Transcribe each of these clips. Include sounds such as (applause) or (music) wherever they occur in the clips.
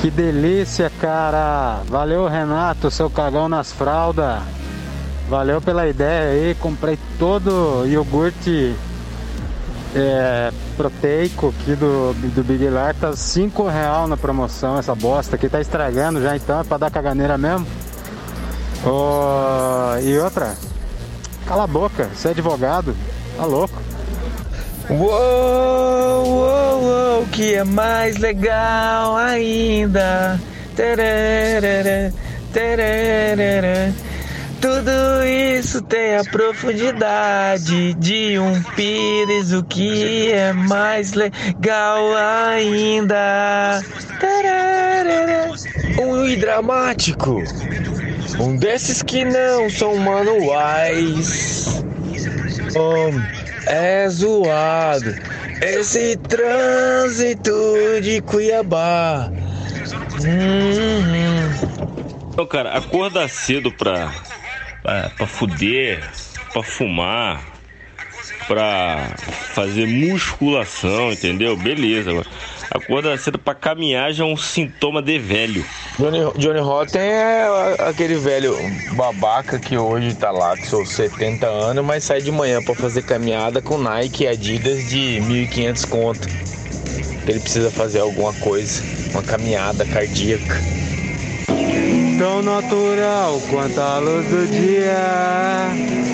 Que delícia, cara! Valeu, Renato, seu cagão nas fraldas. Valeu pela ideia aí. Comprei todo iogurte é, proteico aqui do, do Big Lar. Tá 5 real na promoção essa bosta aqui. Tá estragando já então, é pra dar caganeira mesmo. Oh, e outra, cala a boca, você é advogado, tá louco. Uou, uou, uou, que é mais legal ainda. Tererê, tererê. Tudo isso tem a profundidade de um pires, o que é mais legal ainda. Tererê. Um hidramático. Um desses que não são manuais. Um, é zoado. Esse trânsito de Cuiabá. Então, cara, acorda cedo pra, pra, pra fuder, pra fumar, pra fazer musculação, entendeu? Beleza. Agora, acorda cedo pra caminhar já é um sintoma de velho. Johnny, Johnny Rotten é aquele velho babaca que hoje tá lá com seus 70 anos, mas sai de manhã pra fazer caminhada com Nike e Adidas de 1.500 conto. Ele precisa fazer alguma coisa, uma caminhada cardíaca. Tão natural quanto a luz do dia.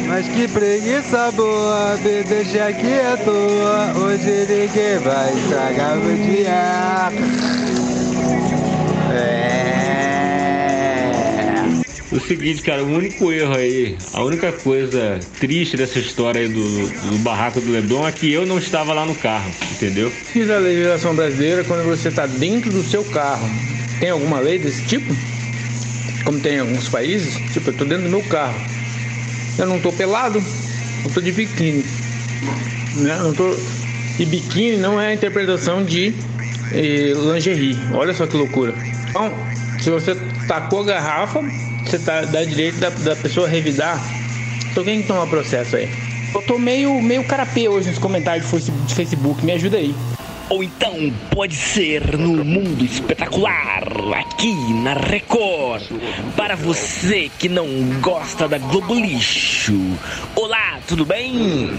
Mas que preguiça boa, me deixa aqui à toa. Hoje ninguém vai estragar meu dia. É. O seguinte, cara, o único erro aí, a única coisa triste dessa história aí do, do barraco do Leblon é que eu não estava lá no carro, entendeu? Fiz a legislação brasileira quando você está dentro do seu carro. Tem alguma lei desse tipo? Como tem em alguns países? Tipo, eu estou dentro do meu carro. Eu não estou pelado, eu estou de biquíni. Né? Não tô... E biquíni não é a interpretação de eh, lingerie. Olha só que loucura. Então, se você tacou a garrafa, você tá, dá direito da, da pessoa revidar. Então quem que toma processo aí? Eu tô meio, meio carapê hoje nos comentários de Facebook, me ajuda aí. Ou então pode ser no Mundo Espetacular, aqui na Record. Para você que não gosta da Globo Lixo. Olá, tudo bem?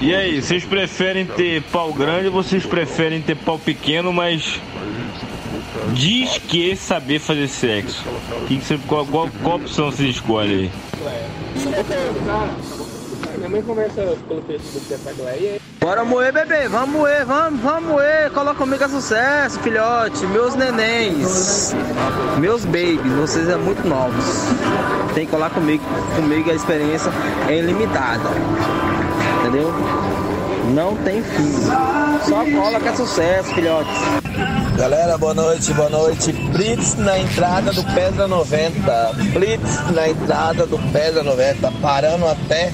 E aí, vocês preferem ter pau grande ou vocês preferem ter pau pequeno, mas diz que saber fazer sexo? Que que você, qual, qual, qual opção você escolhe aí? Minha mãe conversa pelo Facebook dessa Gleia. Bora moer, bebê, vamos moer, vamos, vamos moer. Coloca comigo a sucesso, filhote. Meus nenéns, meus babies, vocês é muito novos. Tem que colar comigo, comigo a experiência é ilimitada. Entendeu? Não tem fim. Só cola que é sucesso, filhotes. Galera, boa noite, boa noite. Blitz na entrada do Pedra 90. Blitz na entrada do Pedra 90. Parando até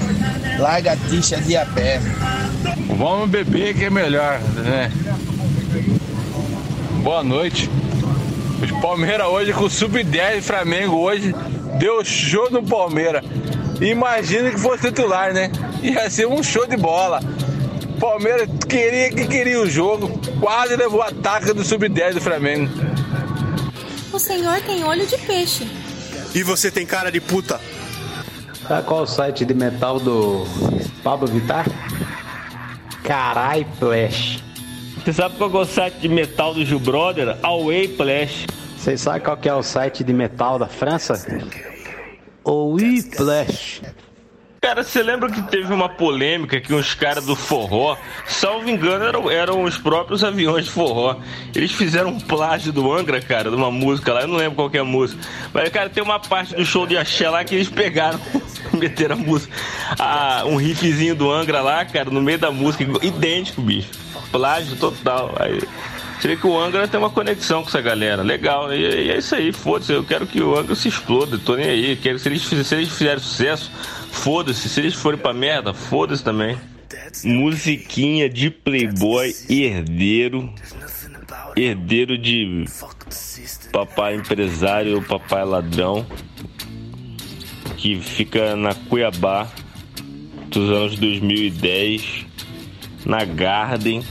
Lagartixa de a pé. Vamos beber que é melhor, né? Boa noite. Os Palmeiras hoje com o Sub-10 Flamengo hoje deu show no Palmeiras. Imagina que fosse titular, né? Ia ser um show de bola. Palmeiras queria que queria o jogo, quase levou a taca do Sub-10 do Flamengo. O senhor tem olho de peixe. E você tem cara de puta. Sabe qual é o site de metal do Pablo Vittar? Carai Flash. Você sabe qual é o site de metal do Gil Brother? Away Flash. Vocês sabem qual que é o site de metal da França? O Flash. Cara, você lembra que teve uma polêmica que uns caras do forró, salvo engano, eram, eram os próprios aviões de forró. Eles fizeram um plágio do Angra, cara, de uma música lá, eu não lembro qual que é a música. Mas, cara, tem uma parte do show de axé lá que eles pegaram, (laughs) meteram a música, a, um riffzinho do Angra lá, cara, no meio da música, idêntico, bicho. Plágio total. Aí, você vê que o Angra tem uma conexão com essa galera. Legal, né? E, e é isso aí, foda-se. Eu quero que o Angra se exploda, tô nem aí. Quero, se, eles, se eles fizerem sucesso, foda-se. Se eles forem pra merda, foda-se também. Musiquinha de playboy herdeiro. Herdeiro de papai empresário ou papai ladrão. Que fica na Cuiabá dos anos 2010 na Garden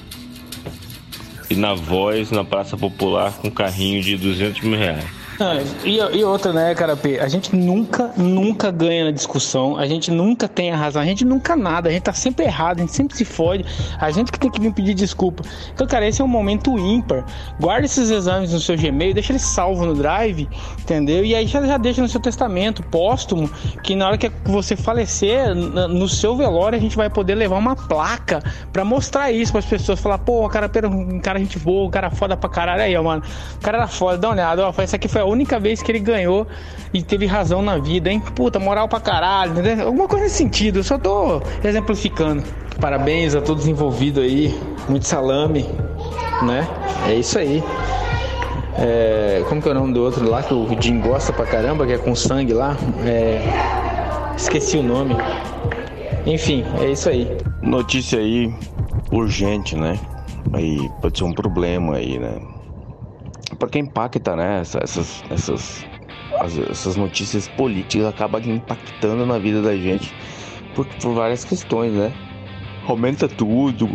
e na Voz na Praça Popular com carrinho de 200 mil reais. (laughs) E, outra, né, cara, P? A gente nunca, nunca ganha na discussão, a gente nunca tem a razão, a gente nunca nada, a gente tá sempre errado, a gente sempre se fode, a gente que tem que vir pedir desculpa. Então, cara, esse é um momento ímpar. Guarda esses exames no seu Gmail, deixa ele salvo no Drive, entendeu? E aí já, já deixa no seu testamento póstumo, que na hora que você falecer, no seu velório, a gente vai poder levar uma placa para mostrar isso para as pessoas, falar, pô, cara, pera, um cara gente boa, um cara foda pra caralho aí, ó, mano. O cara era foda, dá uma olhada, ó, essa aqui foi única vez que ele ganhou e teve razão na vida, hein? Puta, moral pra caralho, entendeu? Alguma coisa nesse sentido, eu só tô exemplificando. Parabéns a todos envolvidos aí, muito salame, né? É isso aí. É, como que é o nome do outro lá que o Jim gosta pra caramba, que é com sangue lá? É, esqueci o nome. Enfim, é isso aí. Notícia aí urgente, né? Aí pode ser um problema aí, né? Porque impacta, né? Essas, essas, essas notícias políticas acabam impactando na vida da gente por, por várias questões, né? Aumenta tudo,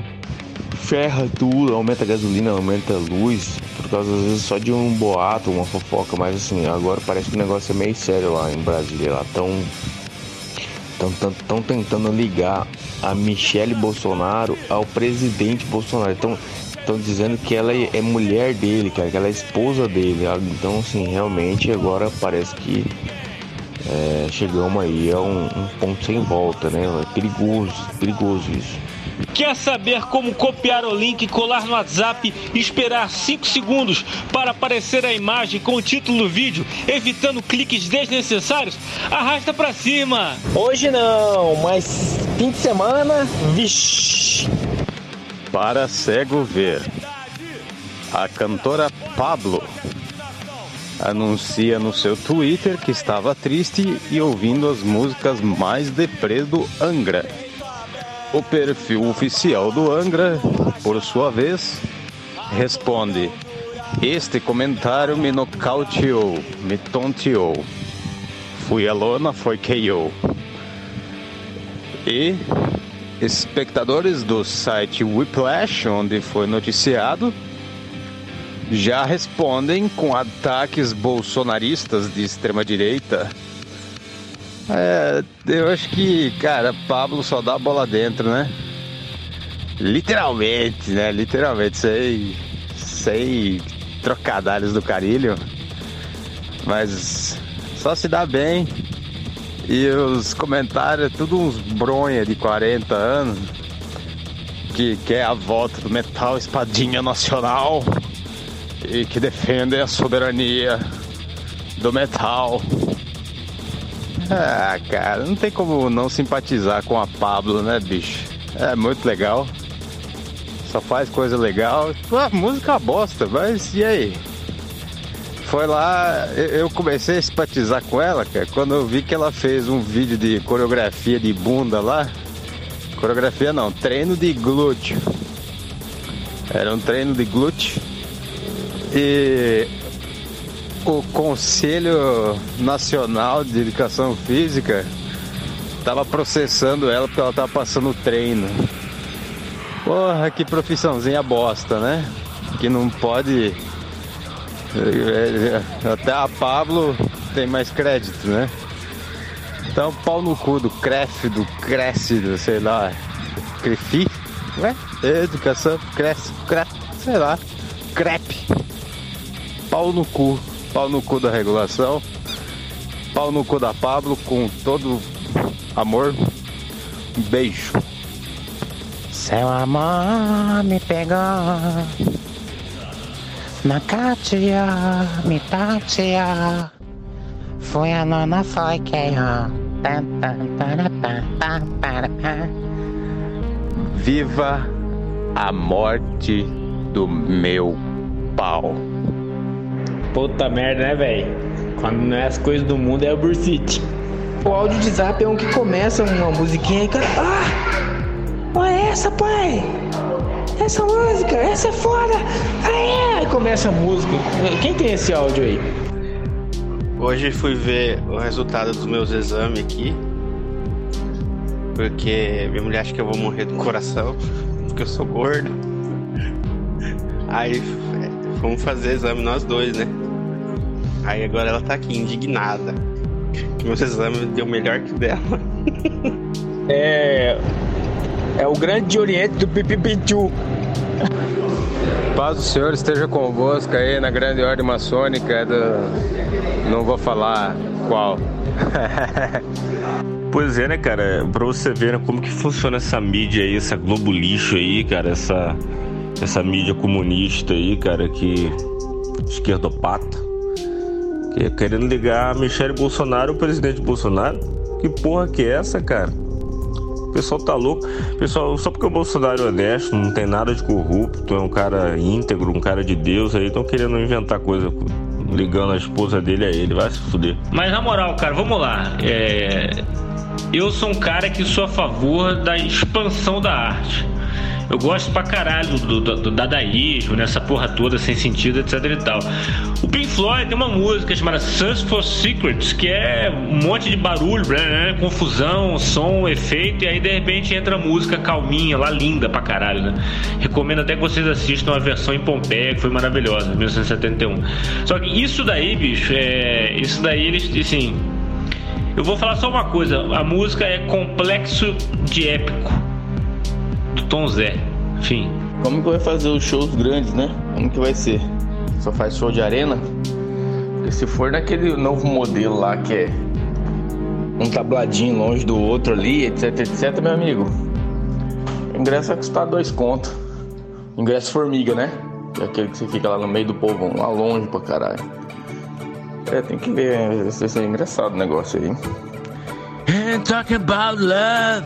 ferra tudo, aumenta a gasolina, aumenta a luz, por causa às vezes só de um boato, uma fofoca, mas assim, agora parece que o negócio é meio sério lá em Brasília, lá tão estão tentando ligar a Michele Bolsonaro ao presidente Bolsonaro. Então, estão dizendo que ela é mulher dele, cara, que ela é esposa dele. Então, assim, realmente agora parece que é, chegamos aí a um, um, ponto sem volta, né? É perigoso, perigoso isso. Quer saber como copiar o link, colar no WhatsApp e esperar 5 segundos para aparecer a imagem com o título do vídeo, evitando cliques desnecessários? Arrasta para cima! Hoje não, mas fim de semana, vixi! Para cego ver. A cantora Pablo anuncia no seu Twitter que estava triste e ouvindo as músicas mais deprê do Angra. O perfil oficial do Angra, por sua vez, responde: Este comentário me nocauteou, me tonteou. Fui a lona, foi KO. E espectadores do site Whiplash, onde foi noticiado, já respondem com ataques bolsonaristas de extrema direita. É, eu acho que, cara, Pablo só dá a bola dentro, né? Literalmente, né? Literalmente, sei, sei trocadalhos do carilho, mas só se dá bem e os comentários, tudo uns bronha de 40 anos, que quer a volta do metal espadinha nacional e que defende a soberania do metal. Ah, cara, não tem como não simpatizar com a Pablo, né, bicho? É muito legal. Só faz coisa legal. A música bosta, mas e aí? Foi lá, eu comecei a simpatizar com ela, cara, quando eu vi que ela fez um vídeo de coreografia de bunda lá. Coreografia não, treino de glúteo. Era um treino de glúteo. E o Conselho Nacional de Educação Física tava processando ela porque ela tava passando treino. Porra, que profissãozinha bosta, né? Que não pode até a Pablo tem mais crédito, né? Então, pau no cu do Cref, do Cresce, sei lá, Crefi, né? Educação, Cresce, Cresce, sei lá, Crepe. Pau no cu, pau no cu da regulação, pau no cu da Pablo com todo amor. Um beijo. Seu amor me pegou na Cátia, me tatia. Foi a nona foi quem, ó. Viva a morte do meu pau. Puta merda, né, velho? Quando não é as coisas do mundo, é o Bursite. O áudio de zap é um que começa uma musiquinha e cara. Ah! Olha essa, pai! Essa música, essa é foda. Aê! Começa a música. Quem tem esse áudio aí? Hoje fui ver o resultado dos meus exames aqui. Porque minha mulher acha que eu vou morrer do coração, porque eu sou gordo. Aí fomos fazer exame nós dois, né? Aí agora ela tá aqui indignada. Que meus exames deu melhor que o dela. É. É o grande oriente do Pipipichu. Paz do Senhor esteja convosco aí na grande ordem maçônica do. Não vou falar qual. (laughs) Pois é, né, cara? Pra você ver né, como que funciona essa mídia aí, essa Globo lixo aí, cara, essa, essa mídia comunista aí, cara, que. esquerdopata. Que é querendo ligar Michele Bolsonaro, o presidente Bolsonaro. Que porra que é essa, cara? O pessoal tá louco. Pessoal, só porque o Bolsonaro é honesto, não tem nada de corrupto, é um cara íntegro, um cara de Deus aí, estão querendo inventar coisa ligando a esposa dele a ele, vai se fuder. Mas na moral, cara, vamos lá. É... Eu sou um cara que sou a favor da expansão da arte. Eu gosto pra caralho do, do, do dadaísmo, nessa porra toda sem sentido, etc e tal. O Pink Floyd tem uma música chamada Search for Secrets, que é um monte de barulho, né? confusão, som, efeito, e aí de repente entra a música calminha, lá linda pra caralho, né? Recomendo até que vocês assistam a versão em Pompeia, que foi maravilhosa, 1971. Só que isso daí, bicho, é. Isso daí eles, assim. Eu vou falar só uma coisa: a música é complexo de épico. Tom Zé. Enfim. Como que vai fazer os shows grandes, né? Como que vai ser? Só faz show de arena? Porque se for naquele novo modelo lá que é um tabladinho longe do outro ali, etc, etc, meu amigo. O ingresso vai custar dois contos. Ingresso formiga, né? Que é aquele que você fica lá no meio do povo, lá longe pra caralho. É, tem que ver se é engraçado o negócio aí. And talking about love.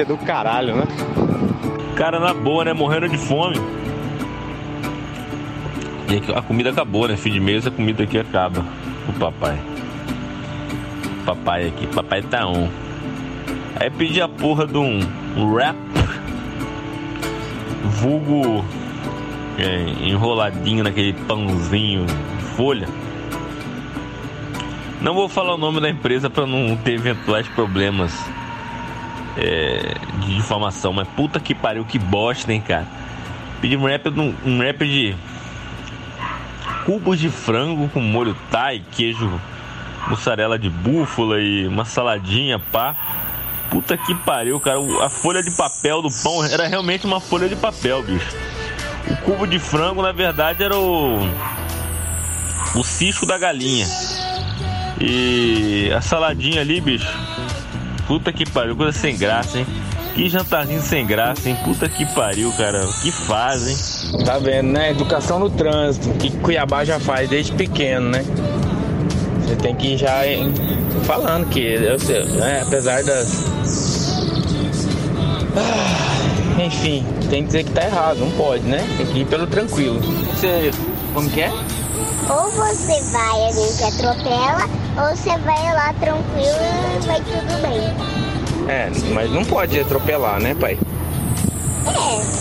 é do caralho, né? Cara, na boa, né? Morrendo de fome. E a comida acabou, né? Fim de mês a comida aqui acaba. O papai. Papai aqui. Papai tá on. Aí pedi a porra de um, um rap. Vulgo. é, enroladinho naquele pãozinho folha. Não vou falar o nome da empresa para não ter eventuais problemas é, de difamação, mas puta que pariu, que bosta, hein, cara. Pedi um rap, um, um rap de cubos de frango com molho thai, queijo, mussarela de búfala e uma saladinha, pá. Puta que pariu, cara. A folha de papel do pão era realmente uma folha de papel, bicho. O cubo de frango, na verdade, era o. O cisco da galinha. E a saladinha ali, bicho. Puta que pariu, coisa sem graça, hein? Que jantarzinho sem graça, hein? Puta que pariu, cara. Que fazem. Tá vendo, né? Educação no trânsito, que Cuiabá já faz desde pequeno, né? Você tem que ir já hein, falando que, eu sei, né? apesar das. Ah, enfim, tem que dizer que tá errado, não pode, né? Tem que ir pelo tranquilo. Você. Como que é? Ou você vai, a gente atropela, ou você vai lá tranquilo e vai tudo bem. É, mas não pode atropelar, né, pai? É.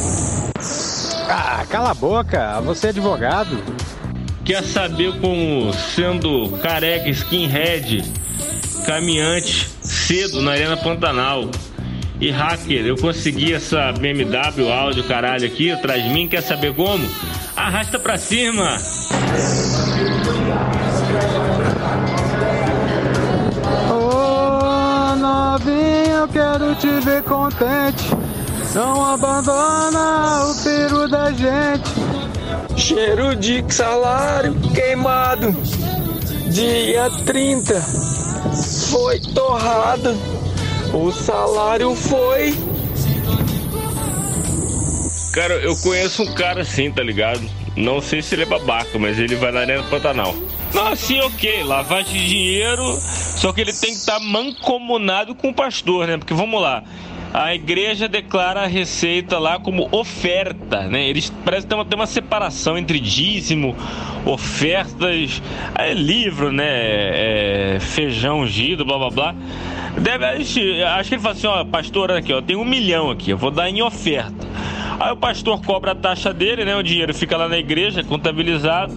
Ah, cala a boca, você é advogado. Quer saber como, sendo careca, skinhead, caminhante, cedo na Arena Pantanal e hacker, eu consegui essa BMW áudio caralho aqui atrás de mim. Quer saber como? Arrasta pra cima! Eu quero te ver contente. Não abandona o peru da gente. Cheiro de salário queimado. Dia 30 foi torrado. O salário foi. Cara, eu conheço um cara assim, tá ligado? Não sei se ele é babaca, mas ele vai lá dentro do Pantanal. Não, assim, ok, lavagem de dinheiro, só que ele tem que estar mancomunado com o pastor, né? Porque vamos lá, a igreja declara a receita lá como oferta, né? Eles parecem ter uma, ter uma separação entre dízimo, ofertas, é, livro, né? É, feijão ungido, blá blá blá. Deve, acho que ele fala assim, ó, pastor, aqui, ó, tem um milhão aqui, eu vou dar em oferta. Aí o pastor cobra a taxa dele, né? O dinheiro fica lá na igreja, contabilizado.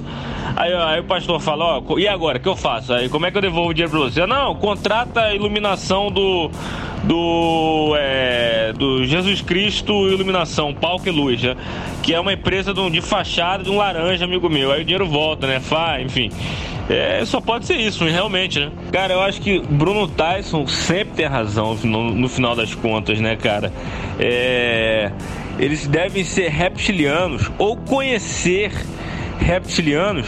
Aí, aí o pastor fala, ó, e agora, o que eu faço? Aí como é que eu devolvo o dinheiro pra você? Não, contrata a iluminação do. Do, é, do Jesus Cristo Iluminação, Palco e Luz, né? que é uma empresa de, de fachada de um laranja, amigo meu. Aí o dinheiro volta, né? Fá, enfim. É, só pode ser isso, realmente, né? Cara, eu acho que Bruno Tyson sempre tem razão no, no final das contas, né, cara? É, eles devem ser reptilianos ou conhecer reptilianos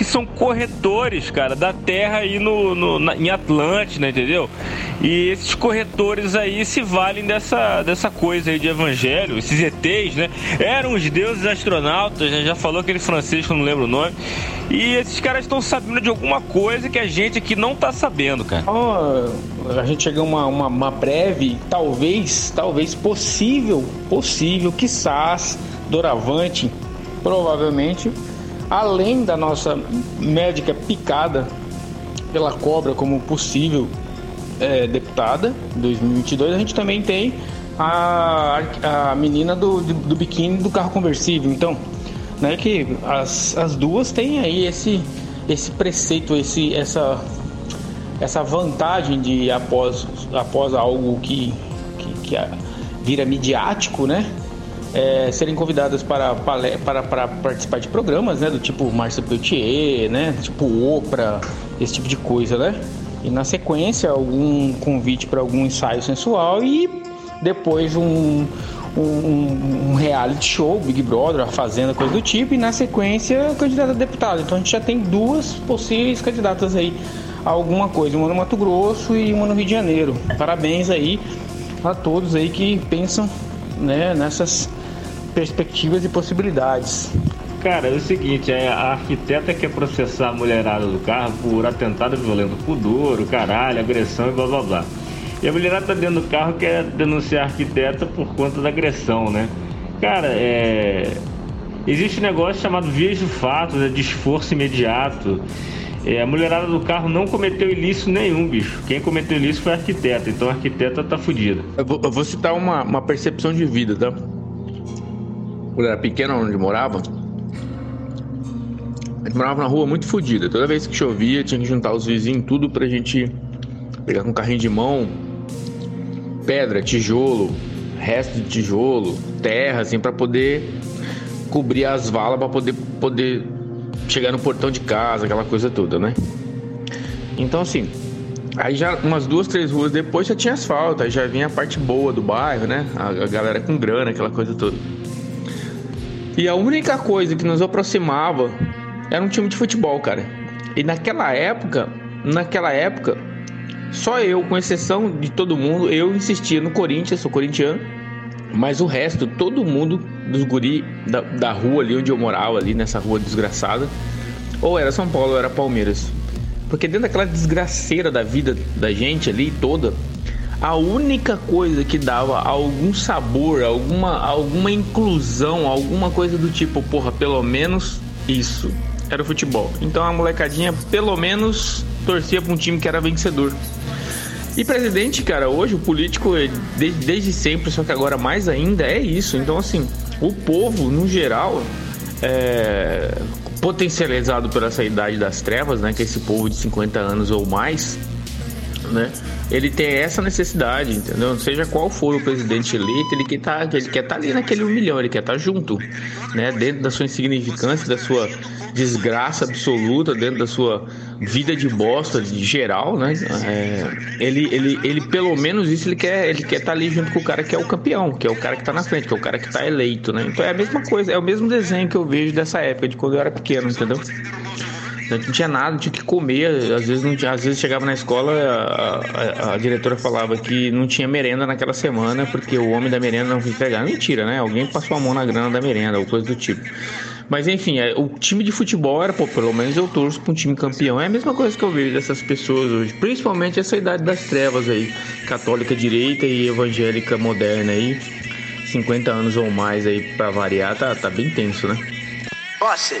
que são corretores, cara, da Terra aí no, no na, em Atlântida, entendeu? E esses corretores aí se valem dessa, dessa coisa aí de evangelho, esses ETs, né? Eram os deuses astronautas, né? Já falou aquele francês que eu não lembro o nome. E esses caras estão sabendo de alguma coisa que a gente aqui não tá sabendo, cara. Oh, a gente chegou a uma, uma, uma breve, talvez, talvez possível, possível, quizás, doravante, provavelmente além da nossa médica picada pela cobra como possível é, deputada 2022, a gente também tem a, a menina do, do biquíni do carro conversível. Então, né, que as, as duas têm aí esse, esse preceito, esse, essa, essa vantagem de após, após algo que, que, que vira midiático, né? É, serem convidadas para, para, para participar de programas, né? Do tipo Márcia Peltier, né? Tipo Oprah, esse tipo de coisa, né? E na sequência, algum convite para algum ensaio sensual e depois um, um, um, reality show, Big Brother, a Fazenda, coisa do tipo, e na sequência, candidata a deputado. Então a gente já tem duas possíveis candidatas aí a alguma coisa, uma no Mato Grosso e uma no Rio de Janeiro. Parabéns aí a todos aí que pensam né, nessas perspectivas e possibilidades. Cara, é o seguinte, é, a arquiteta quer processar a mulherada do carro por atentado violento pudor, caralho, agressão e blá blá blá. E a mulherada tá dentro do carro quer denunciar a arquiteta por conta da agressão, né? Cara, é. Existe um negócio chamado vias de fato, né, de esforço imediato. É, a mulherada do carro não cometeu ilícito nenhum, bicho. Quem cometeu ilícito foi a arquiteta, então a arquiteta tá fudida. Eu vou, eu vou citar uma, uma percepção de vida, tá? Quando era pequeno, onde morava, a gente morava na rua muito fodida. Toda vez que chovia, tinha que juntar os vizinhos tudo pra gente pegar com carrinho de mão, pedra, tijolo, resto de tijolo, terra, assim, para poder cobrir as valas para poder poder chegar no portão de casa, aquela coisa toda, né? Então assim, aí já umas duas, três ruas depois já tinha asfalto, aí já vinha a parte boa do bairro, né? A, a galera com grana, aquela coisa toda. E a única coisa que nos aproximava era um time de futebol, cara. E naquela época, naquela época, só eu, com exceção de todo mundo, eu insistia no Corinthians, sou corintiano. Mas o resto, todo mundo dos guri da, da rua ali onde eu morava, ali nessa rua desgraçada, ou era São Paulo ou era Palmeiras. Porque dentro daquela desgraceira da vida da gente ali toda, a única coisa que dava algum sabor, alguma, alguma inclusão, alguma coisa do tipo, porra, pelo menos isso era o futebol. Então a molecadinha pelo menos torcia para um time que era vencedor. E presidente, cara, hoje o político desde, desde sempre, só que agora mais ainda é isso. Então assim, o povo no geral é, potencializado por essa idade das trevas, né, que é esse povo de 50 anos ou mais, né? Ele tem essa necessidade, entendeu? Seja qual for o presidente eleito, ele quer tá, estar tá ali naquele um milhão, ele quer estar tá junto, né? Dentro da sua insignificância, da sua desgraça absoluta, dentro da sua vida de bosta de geral, né? É, ele, ele, ele pelo menos isso ele quer, ele quer estar tá ali junto com o cara que é o campeão, que é o cara que está na frente, que é o cara que está eleito, né? Então é a mesma coisa, é o mesmo desenho que eu vejo dessa época de quando eu era pequeno, entendeu? Gente não tinha nada, tinha que comer. Às vezes, não tinha, às vezes chegava na escola, a, a, a, diretora falava que não tinha merenda naquela semana porque o homem da merenda não quis pegar. Mentira, né? Alguém passou a mão na grana da merenda ou coisa do tipo. Mas enfim, é, o time de futebol era, pô, pelo menos eu torço para um time campeão. É a mesma coisa que eu vejo dessas pessoas hoje, principalmente essa idade das trevas aí, católica direita e evangélica moderna aí, 50 anos ou mais aí para variar, tá, tá bem tenso, né? Posse.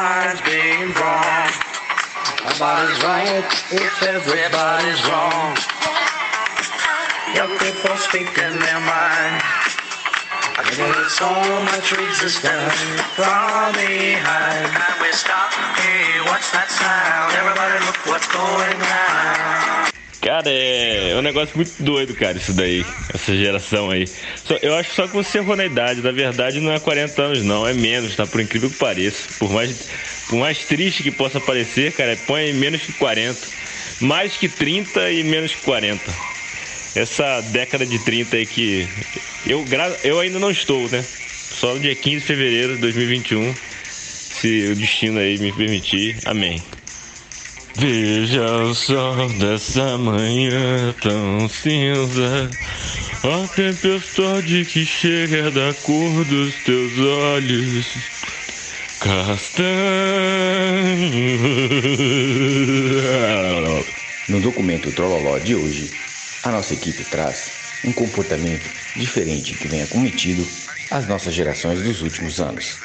Lines being drawn. Nobody's right if everybody's wrong. Young people speaking their mind. I get so much resistance from behind. Can we stop? Hey, what's that sound? Everybody look what's going on. Cara, é um negócio muito doido, cara, isso daí. Essa geração aí. Eu acho só que você errou na idade. Na verdade, não é 40 anos, não. É menos, tá? Por incrível que pareça. Por mais, por mais triste que possa parecer, cara, põe menos que 40. Mais que 30 e menos que 40. Essa década de 30 aí que. Eu, eu ainda não estou, né? Só no dia 15 de fevereiro de 2021. Se o destino aí me permitir. Amém. Veja o sol dessa manhã tão cinza. A tempestade que chega da cor dos teus olhos. Castanho. No documento Trololó de hoje, a nossa equipe traz um comportamento diferente que vem acometido as nossas gerações dos últimos anos.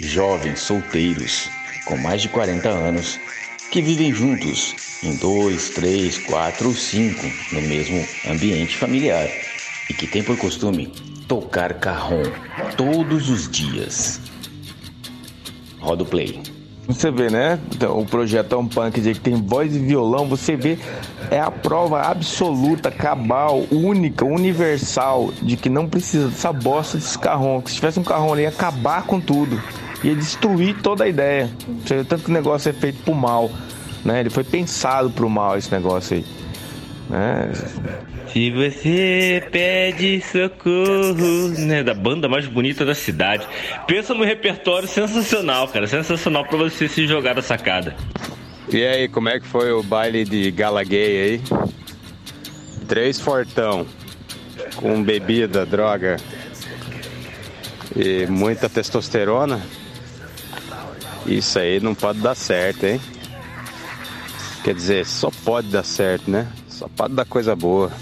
Jovens solteiros com mais de 40 anos que vivem juntos em dois, três, quatro ou cinco no mesmo ambiente familiar e que tem por costume tocar carrom todos os dias. Roda o play. Você vê, né? Então, o projeto é um punk que tem voz e violão. Você vê, é a prova absoluta, cabal, única, universal de que não precisa dessa bosta desse carrom. Que se tivesse um carrom ali, ia acabar com tudo ia destruir toda a ideia. Tanto que o negócio é feito pro mal. Né? Ele foi pensado pro mal esse negócio aí. Né? Se você pede socorro, né, da banda mais bonita da cidade, pensa no repertório sensacional, cara, sensacional para você se jogar da sacada. E aí, como é que foi o baile de gala gay aí? Três fortão, com bebida, droga e muita testosterona. Isso aí não pode dar certo, hein? Quer dizer, só pode dar certo, né? Só pode dar coisa boa.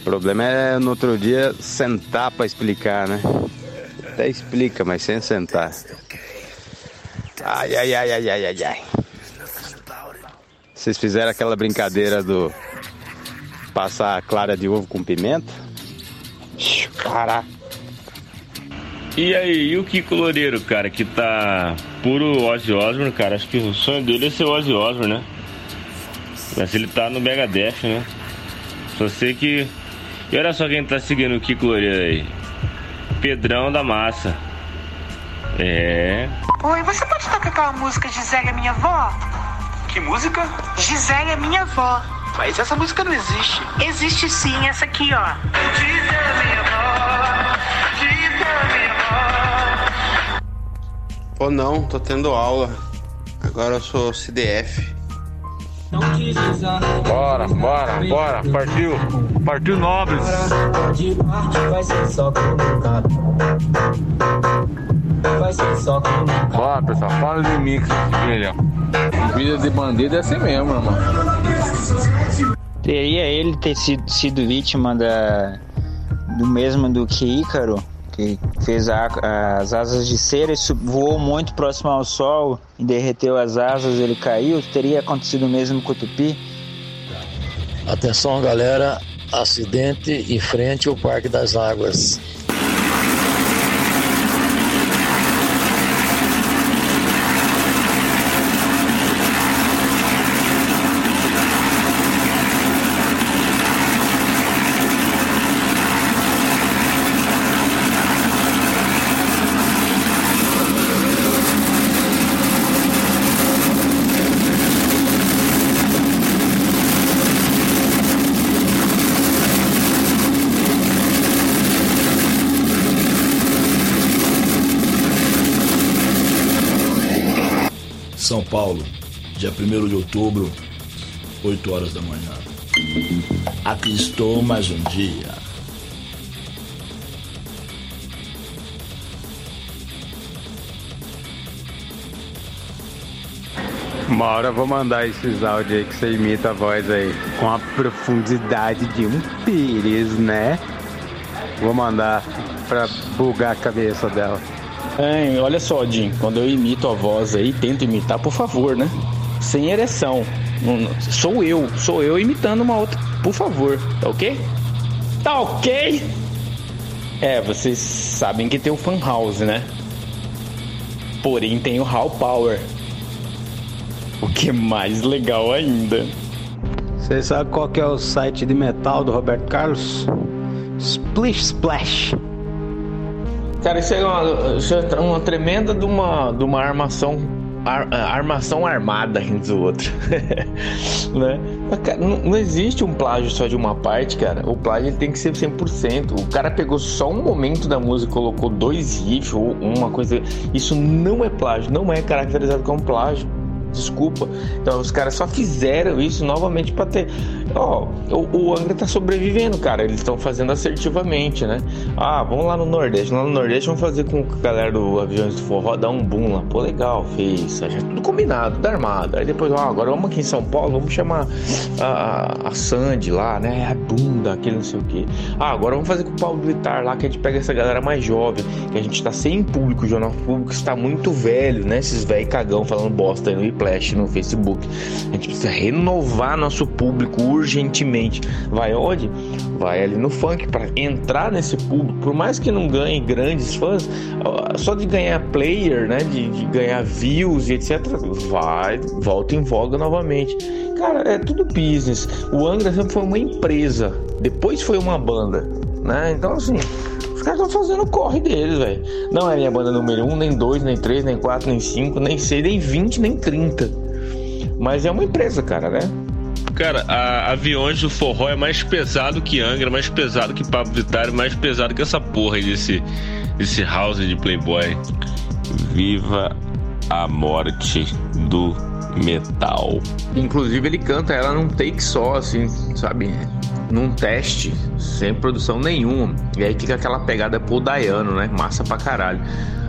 O problema é no outro dia sentar para explicar, né? Até explica, mas sem sentar. Ai, ai, ai, ai, ai, ai, ai. Vocês fizeram aquela brincadeira do passar clara de ovo com pimenta? Caraca. E aí, e o Kiko Loureiro, cara, que tá puro Ozzy Osbourne, cara, acho que o sonho dele é ser Ozzy Osbourne, né? Mas ele tá no Megadeth, né? Só sei que... E olha só quem tá seguindo o Kiko Loureiro aí. Pedrão da Massa. É... Oi, você pode tocar aquela música Gisele é minha avó? Que música? Gisele é minha avó. Mas essa música não existe. Existe sim, essa aqui, ó. Gisele é minha avó, Gisele é minha avó. Pô, não, tô tendo aula. Agora eu sou CDF. Bora, bora, bora, partiu, partiu Nobres. Bora, pessoal, fala de mix, filha. Vida de bandido é assim mesmo, irmão. Teria ele ter sido, sido vítima da, do mesmo do que Ícaro? Que fez a- as asas de cera e voou muito próximo ao sol e derreteu as asas, ele caiu. Teria acontecido o mesmo com o tupi? Atenção, galera. Acidente em frente ao Parque das Águas. São Paulo, dia 1 de outubro, 8 horas da manhã. Aqui estou mais um dia. Uma hora eu vou mandar esses áudios aí que você imita a voz aí. Com a profundidade de um pires, né? Vou mandar pra bugar a cabeça dela. Hein, olha só, Jim, quando eu imito a voz aí, tento imitar, por favor, né? Sem ereção. Não- não- sou eu, sou eu imitando uma outra, por favor, tá ok? Tá ok? É, vocês sabem que tem o Fan House, né? Porém tem o Hall Power. O que é mais legal ainda. Você sabe qual que é o site de metal do Roberto Carlos? Splish Splash. Cara, isso é uma, isso é uma tremenda de uma, de uma armação. Ar- armação armada entre o outro. (laughs) né? Não, não existe um plágio só de uma parte, cara. O plágio tem que ser 100%. O cara pegou só um momento da música e colocou dois riffs ou uma coisa. Isso não é plágio, não é caracterizado como plágio. Desculpa. Então os caras só fizeram isso novamente pra ter. Ó, o, o Angra tá sobrevivendo, cara. Eles estão fazendo assertivamente, né? Ah, vamos lá no Nordeste. Lá no Nordeste vamos fazer com a galera do Aviões do Forró dar um boom lá. Pô, legal, fez. Já tudo combinado, tudo armado. Aí depois, ó, agora vamos aqui em São Paulo, vamos chamar a, a, Sandy lá, né? A bunda, aquele não sei o quê. Ah, agora vamos fazer com o Paulo Vittar lá, que a gente pega essa galera mais jovem, que a gente tá sem público, o jornal público está muito velho, né? Esses velho cagão falando bosta aí no Whiplash, no Facebook. A gente precisa renovar nosso público urgentemente. Vai onde? Vai ali no funk para entrar nesse público. Por mais que não ganhe grandes fãs, só de ganhar player, né? De, de ganhar views e etc. Vai, volta em voga novamente. Cara, é tudo business. O Angra sempre foi uma empresa, depois foi uma banda, né? Então assim. Os caras estão fazendo o corre deles, velho. Não é minha banda número 1, um, nem 2, nem 3, nem 4, nem 5, nem 6, nem 20, nem 30. Mas é uma empresa, cara, né? Cara, a Aviões do Forró é mais pesado que Angra, mais pesado que Pablo Vittar, mais pesado que essa porra aí desse, desse house de Playboy. Viva a morte do metal. Inclusive ele canta ela num take só, assim, sabe? Num teste, sem produção nenhuma. E aí fica aquela pegada pro Dayano, né? Massa pra caralho.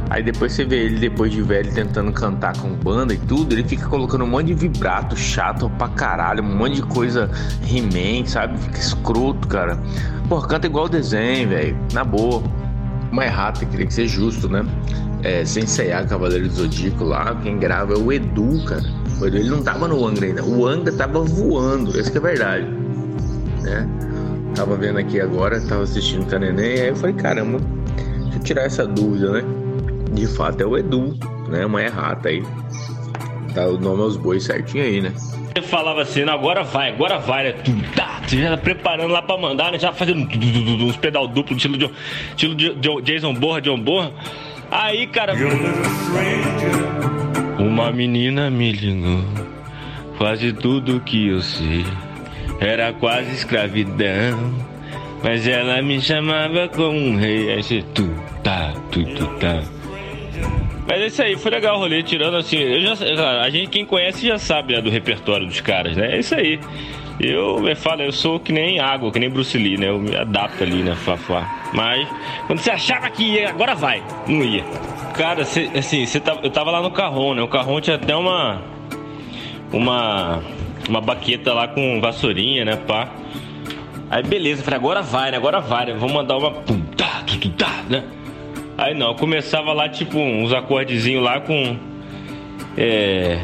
Aí depois você vê ele, depois de velho, tentando cantar com banda e tudo, ele fica colocando um monte de vibrato chato pra caralho, um monte de coisa He-Man, sabe? Fica escroto, cara. Pô, canta igual o desenho, velho. Na boa. Uma errata, queria que ser justo, né? É, sem ceiar Cavaleiro do Zodíaco lá, quem grava é o Edu, cara. O Edu ele não tava no Angra ainda. O Angra tava voando, essa que é verdade. Né? Tava vendo aqui agora, tava assistindo com a neném, aí eu falei, caramba, deixa eu tirar essa dúvida, né? De fato é o Edu, né? Uma errata aí. Tá o nome aos bois certinho aí, né? Você falava assim, "Não, agora vai, agora vai, né? Tá, você já tá preparando lá pra mandar, né? Já fazendo uns pedal duplo, estilo, de, estilo de, de Jason Borra, John Borra. Aí, cara. Uma menina me ligou, quase tudo que eu sei. Era quase escravidão, mas ela me chamava como um rei. Aí você, tu, tá, tu, tu, tá. Mas é isso aí, foi legal o rolê, tirando assim, já, a gente, quem conhece já sabe né, do repertório dos caras, né? É isso aí. Eu, eu falo, eu sou que nem água, que nem Bruce Lee, né? Eu me adapto ali, né, Fafá. Mas quando você achava que ia, agora vai, não ia. Cara, cê, assim, cê tava, eu tava lá no Carron, né? O Carron tinha até uma. Uma. Uma baqueta lá com vassourinha, né, pá. Aí beleza, falei, agora vai, né? Agora vai, né? Vamos mandar uma. Pum, tá, tu, tá, né? Aí não, começava lá tipo uns acordezinhos lá com. É.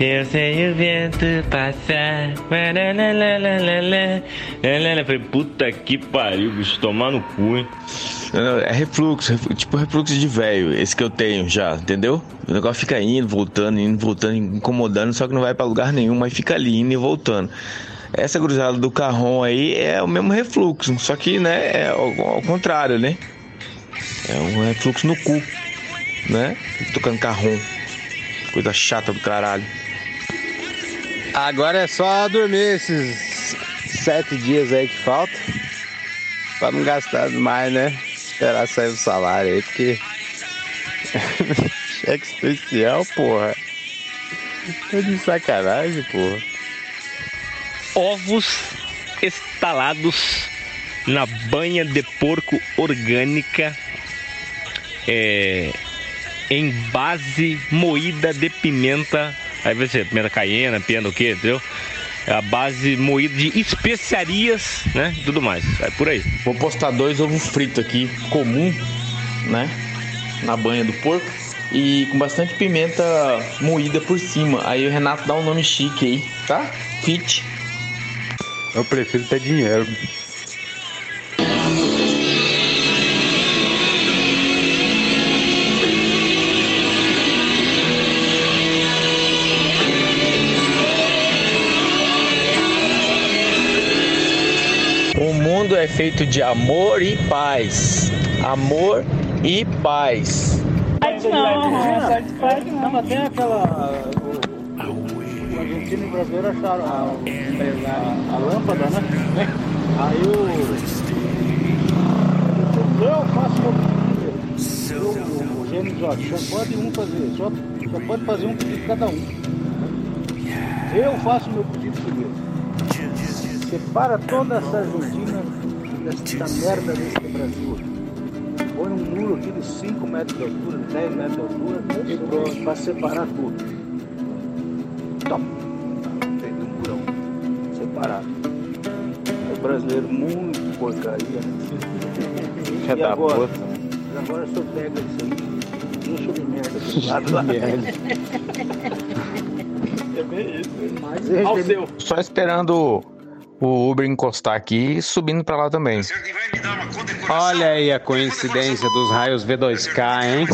Eu sei o vento passar. Falei, puta que pariu, bicho, tomar no cu, hein? É refluxo, reflu- tipo refluxo de velho, esse que eu tenho já, entendeu? O negócio fica indo, voltando, indo, voltando, incomodando, só que não vai pra lugar nenhum, mas fica ali indo e voltando. Essa cruzada do carrão aí é o mesmo refluxo, só que, né, é ao, ao contrário, né? É um refluxo no cu, né? Tocando carrão. Coisa chata do caralho. Agora é só dormir esses sete dias aí que faltam. Pra não gastar mais, né? Esperar sair o salário aí, porque. (laughs) Cheque especial, porra. Tá de sacanagem, porra. Ovos estalados na banha de porco orgânica é, em base moída de pimenta. Aí vai ser pimenta caiena, pimenta o quê, entendeu? É a base moída de especiarias, né? Tudo mais. Vai por aí. Vou postar dois ovos fritos aqui, comum, né? Na banha do porco. E com bastante pimenta moída por cima. Aí o Renato dá um nome chique aí, tá? Fit. Eu prefiro ter dinheiro. O mundo é feito de amor e paz. Amor e paz. Não, não, mas tem aquela. O argentino e o brasileiro acharam a, a, a lâmpada, né? Aí o. Eu faço meu pedido. O, o gênio diz: ó, só pode um fazer, só, só pode fazer um pedido cada um. Eu faço meu pedido primeiro. Separa toda essa Argentina dessa merda desse Brasil. Põe um muro aqui de 5 metros de altura, 10 metros de altura e pronto, para separar tudo. Toma. Aí o brasileiro muito porcaria. né? Filha E da agora? puta. Agora senhor pega isso aí. Não de merda do lado lá. Merda. É bem isso. Mas Ao ele- seu. Só esperando o Uber encostar aqui e subindo pra lá também. Olha aí a coincidência dos raios V2K, hein?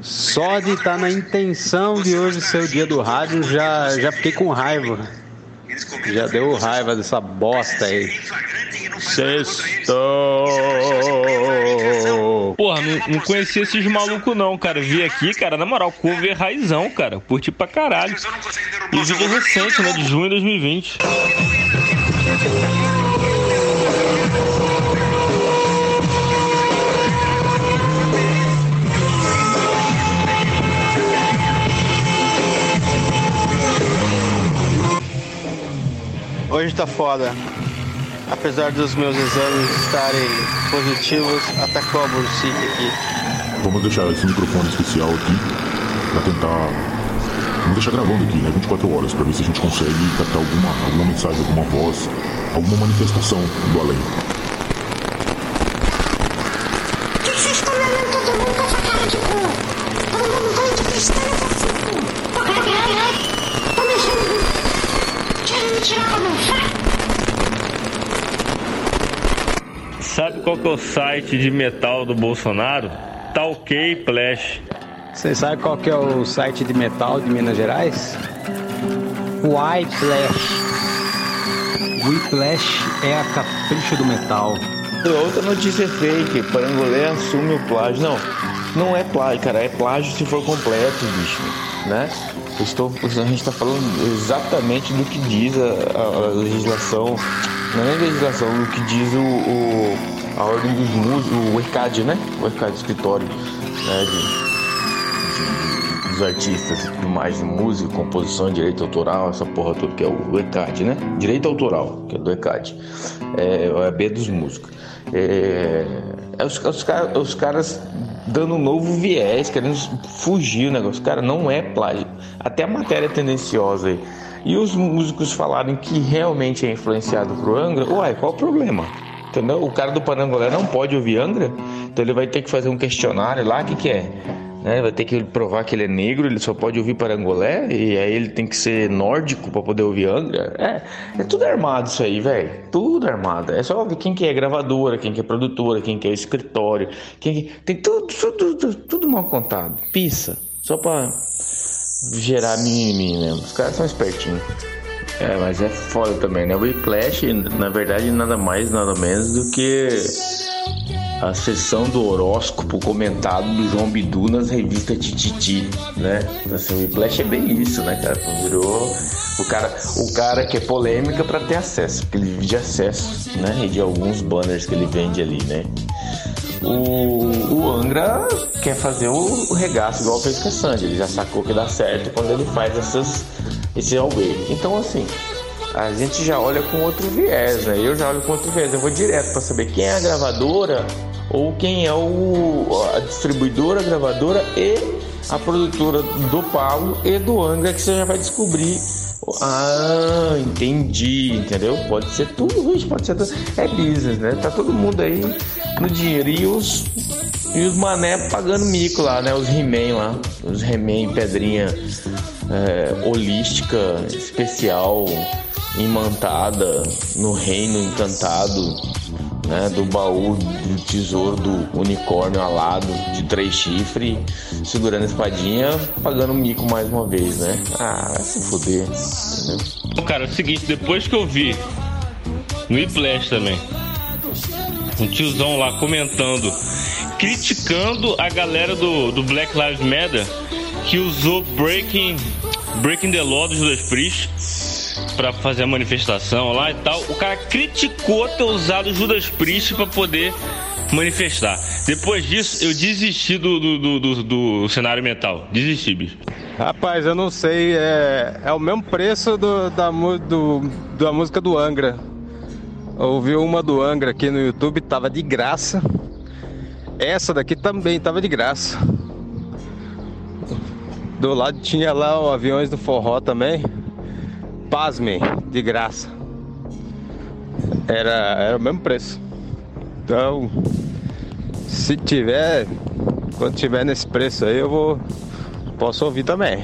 Só de estar na intenção de hoje ser o dia do rádio, já, já fiquei com raiva. Já deu raiva dessa bosta aí. Sextou. Porra, não, não conhecia esses malucos não, cara. Vi aqui, cara, na moral, cover raizão, cara. Curti pra caralho. E vídeo recente, né? De junho de 2020. Hoje tá foda. Apesar dos meus exames estarem positivos, atacou a bursite aqui. Vamos deixar esse microfone especial aqui pra tentar. Vamos deixar gravando aqui, né? 24 horas, pra ver se a gente consegue captar alguma, alguma mensagem, alguma voz, alguma manifestação do além. Por que vocês estão olhando todo mundo com essa cara de cu? Todo mundo doido, cristão, assim. Porra, ai, ai, ai. Tô mexendo. Querem me tirar como um saco? Sabe qual que é o site de metal do Bolsonaro? Talkei Plash. Você sabe qual que é o site de metal de Minas Gerais? Whiplash. Whiplash é a capricho do metal. Outra notícia fake, Parangolé assume o plágio. Não, não é plágio, cara, é plágio se for completo, bicho, né? Estou, a gente está falando exatamente do que diz a, a- legislação, não é nem legislação, do que diz o, o- a ordem dos músicos, o ECAD, né? O ECAD, escritório né, de, de- dos artistas e tudo mais, de música, composição, direito autoral, essa porra toda que é o ECAD, né? Direito autoral, que é do ECAD. É, é a B dos músicos. É, é os, os, os caras dando um novo viés, querendo fugir o negócio. Cara, não é plágio. Até a matéria é tendenciosa aí. E os músicos falarem que realmente é influenciado pro Angra, uai, qual o problema? Entendeu? O cara do Parangolé não pode ouvir Angra, então ele vai ter que fazer um questionário lá, o que, que é? Né? Vai ter que provar que ele é negro, ele só pode ouvir Parangolé, e aí ele tem que ser nórdico para poder ouvir Angra. É, é tudo armado isso aí, velho. Tudo armado. É só ver quem que é gravadora, quem que é produtora, quem que é escritório, quem que... Tem tudo, tudo, tudo, tudo mal contado. Pissa. Só pra gerar mimimi mesmo. Os caras são espertinhos. É, mas é foda também, né? O Whiplash, na verdade, nada mais, nada menos do que a sessão do horóscopo comentado do João Bidu nas revistas Tititi, né? Assim, o Whiplash é bem isso, né, cara? Virou o cara, o cara que é polêmica para ter acesso, porque ele divide acesso, né? E de alguns banners que ele vende ali, né? O, o Angra quer fazer o, regaço igual fez com a Sandy. Ele já sacou que dá certo quando ele faz essas, esse away. Então, assim, a gente já olha com outro viés, né? Eu já olho com outro viés. Eu vou direto para saber quem é a gravadora ou quem é o, a distribuidora, a gravadora e a produtora do Paulo e do Angra, que você já vai descobrir. Ah, entendi, entendeu? Pode ser tudo, pode ser tudo. É business, né? Tá todo mundo aí no dinheiro. E os, e os mané pagando mico lá, né? Os He-Man lá. Os He-Man pedrinha é, holística, especial, imantada, no reino encantado, né? Do baú do tesouro do unicórnio alado de três chifres, segurando a espadinha, pagando mico mais uma vez, né? Ah, vai se fuder. Cara, é o seguinte, depois que eu vi no Whiplash também, um tiozão lá comentando, criticando a galera do, do Black Lives Matter que usou Breaking, Breaking the Law dos Judas Priest pra fazer a manifestação lá e tal. O cara criticou ter usado Judas Priest pra poder manifestar. Depois disso, eu desisti do, do, do, do, do cenário mental. Desisti, bicho. Rapaz, eu não sei, é, é o mesmo preço do, da, do, da música do Angra. Ouvi uma do Angra aqui no YouTube, tava de graça. Essa daqui também tava de graça. Do lado tinha lá o Aviões do Forró também. Pasmem, de graça. Era, era o mesmo preço. Então, se tiver, quando tiver nesse preço aí, eu vou. Posso ouvir também.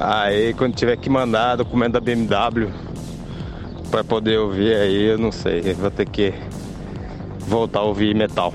Aí quando tiver que mandar documento da BMW para poder ouvir aí, eu não sei, vou ter que voltar a ouvir metal.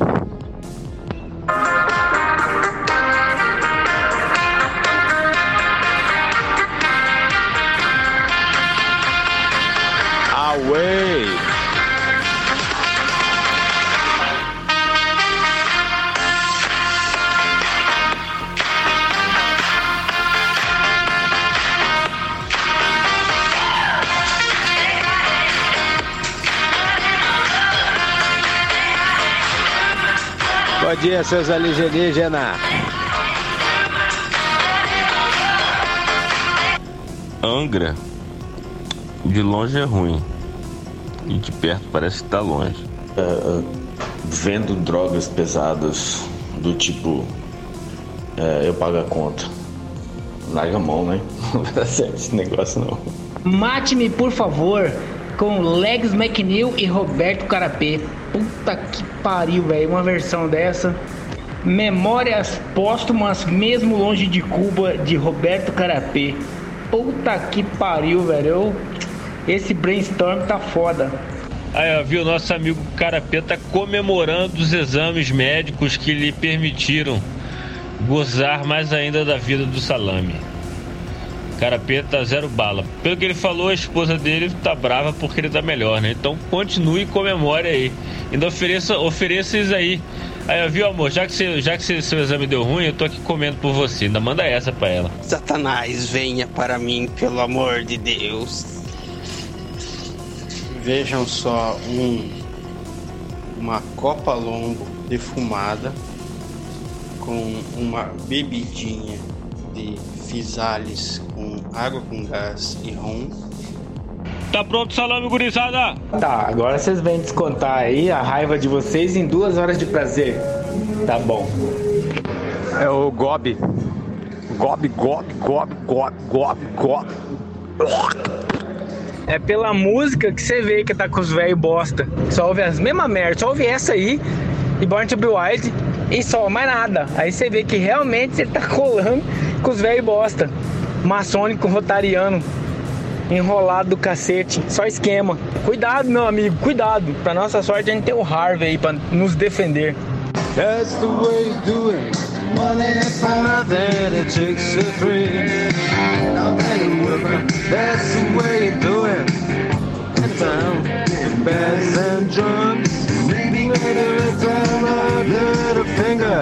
Seus alienígenas. Angra, de longe é ruim. E de perto parece que tá longe. É, vendo drogas pesadas do tipo é, eu pago a conta. Larga a mão, né? (laughs) Não vai dar certo esse negócio não. Mate-me, por favor, com Legs McNeil e Roberto Carapê. Puta que pariu, velho. Uma versão dessa. Memórias póstumas, mesmo longe de Cuba, de Roberto Carapê. Puta que pariu, velho. Eu- Esse brainstorm tá foda. Aí, ó, viu? Nosso amigo Carapê tá comemorando os exames médicos que lhe permitiram gozar mais ainda da vida do salame. Carapê tá zero bala. Pelo que ele falou, a esposa dele tá brava porque ele tá melhor, né? Então continue e comemore aí. Ainda ofereça, ofereça isso aí. Aí, viu, amor? Já que, você, já que você- seu exame deu ruim, eu tô aqui comendo por você. Ainda manda essa pra ela. Satanás, venha para mim, pelo amor de Deus. Vejam só um uma copa lombo defumada com uma bebidinha de fisales com água com gás e rum. Tá pronto, salame, gurizada? Tá, agora vocês vêm descontar aí a raiva de vocês em duas horas de prazer. Tá bom. É o Gob. Gob, Gob, Gob, Gob, Gob, Gob. É pela música que você vê que tá com os velhos bosta. Só ouve as mesmas merda. Só ouve essa aí e Born to Be Wild e só mais nada. Aí você vê que realmente você tá (laughs) colando com os velhos bosta. Maçônico, rotariano, enrolado do cacete, só esquema. Cuidado, meu amigo, cuidado. Pra nossa sorte a gente tem o Harvey aí pra nos defender. That's the way you do it. Money for that it takes. Nothing working. That's the way you do it. In town, bass and drums. Maybe every time I let a finger.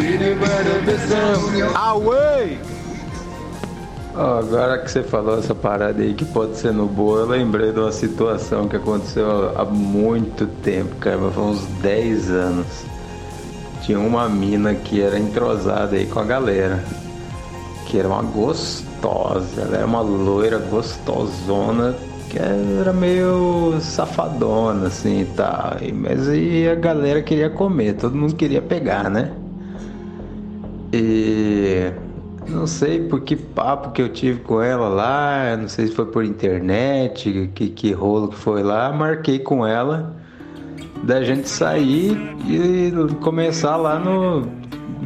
Beat it by the business. Away! Agora que você falou essa parada aí que pode ser no boa, eu lembrei de uma situação que aconteceu há muito tempo, cara, mas foi uns 10 anos. Tinha uma mina que era entrosada aí com a galera, que era uma gostosa, ela era uma loira gostosona, que era meio safadona assim e tal. Mas aí a galera queria comer, todo mundo queria pegar, né? E não sei por que papo que eu tive com ela lá, não sei se foi por internet, que, que rolo que foi lá, marquei com ela da gente sair e começar lá no.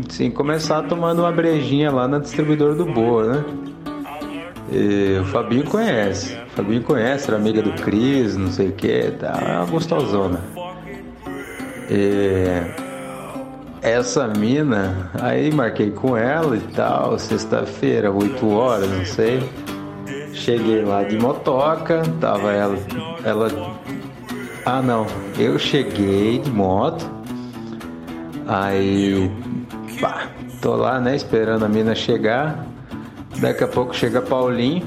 Sim, começar tomando uma brejinha lá na distribuidora do Boa, né? E o Fabinho conhece. O Fabinho conhece, era amiga do Cris, não sei o que, tá é uma gostosona. E essa mina, aí marquei com ela e tal, sexta-feira, 8 horas, não sei. Cheguei lá de motoca, tava ela, ela. Ah não, eu cheguei de moto. Aí, pá, tô lá, né, esperando a mina chegar. Daqui a pouco chega Paulinho.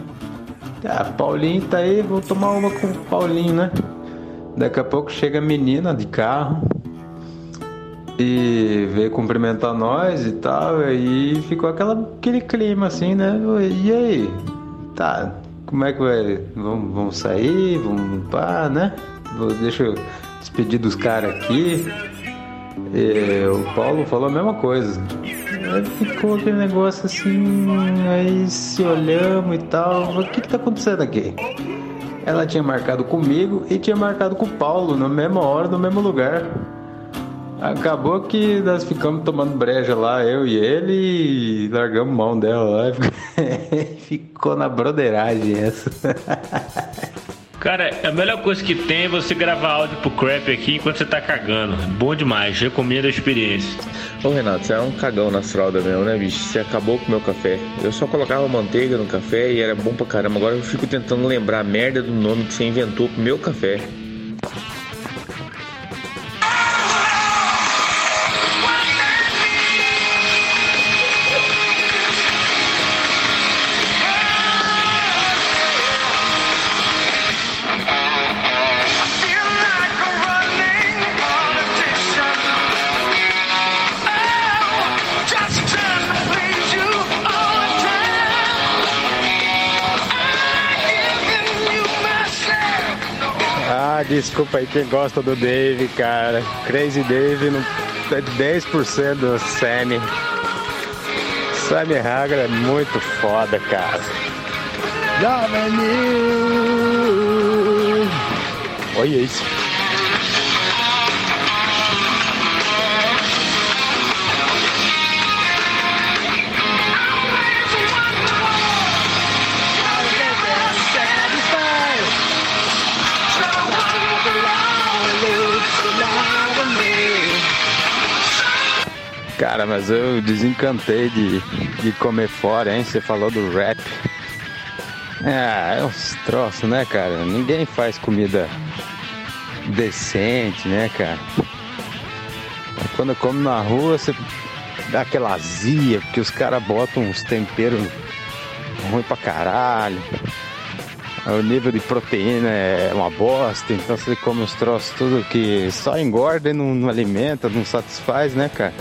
Ah, Paulinho tá aí, vou tomar uma com o Paulinho, né? Daqui a pouco chega a menina de carro e veio cumprimentar nós e tal, e ficou aquela, aquele clima assim, né? E aí? Tá, como é que vai? Vamos, vamos sair? Vamos pá, né? Deixa eu despedir dos caras aqui. E o Paulo falou a mesma coisa. Aí ficou aquele negócio assim, aí se olhamos e tal. O que que tá acontecendo aqui? Ela tinha marcado comigo e tinha marcado com o Paulo na mesma hora, no mesmo lugar. Acabou que nós ficamos tomando breja lá, eu e ele, e largamos mão dela lá. e (laughs) Ficou na broderagem essa. Cara, a melhor coisa que tem é você gravar áudio pro crap aqui enquanto você tá cagando. Bom demais, recomendo a experiência. Ô Renato, você é um cagão nas fraldas mesmo, né, bicho? Você acabou com o meu café. Eu só colocava manteiga no café e era bom pra caramba. Agora eu fico tentando lembrar a merda do nome que você inventou pro meu café. Desculpa aí quem gosta do Dave, cara. Crazy Dave não é de 10% do Sammy. Sammy Hagar é muito foda, cara. Olha isso. Cara, mas eu desencantei de, de comer fora, hein? Você falou do rap. Ah, é uns troços, né, cara? Ninguém faz comida decente, né, cara? Quando eu como na rua, você dá aquela azia, porque os caras botam uns temperos ruim pra caralho. O nível de proteína é uma bosta, então você come os troços tudo que só engorda e não, não alimenta, não satisfaz, né, cara?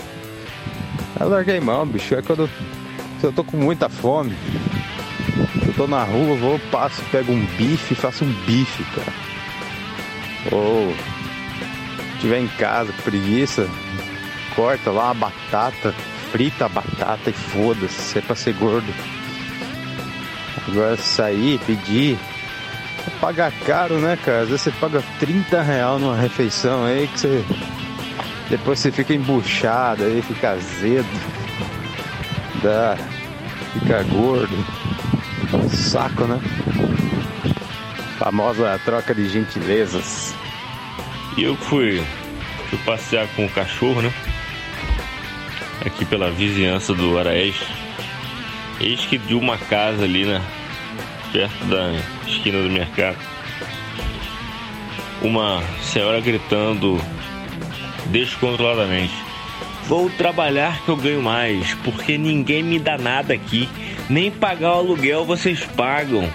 Eu larguei mão, bicho. É quando eu, se eu tô com muita fome. Eu tô na rua, vou, passo, pego um bife faço um bife, cara. Ou tiver em casa, preguiça, corta lá uma batata, frita a batata e foda-se, se é pra ser gordo. Agora sair, pedir, Pagar caro, né, cara? Às vezes você paga 30 real numa refeição aí que você. Depois você fica embuchado aí, fica azedo. Dá. Fica gordo. Saco, né? Famosa troca de gentilezas. E eu fui, fui passear com o cachorro, né? Aqui pela vizinhança do Araés. Eis que de uma casa ali, né? Perto da esquina do mercado. Uma senhora gritando descontroladamente. Vou trabalhar que eu ganho mais, porque ninguém me dá nada aqui. Nem pagar o aluguel vocês pagam.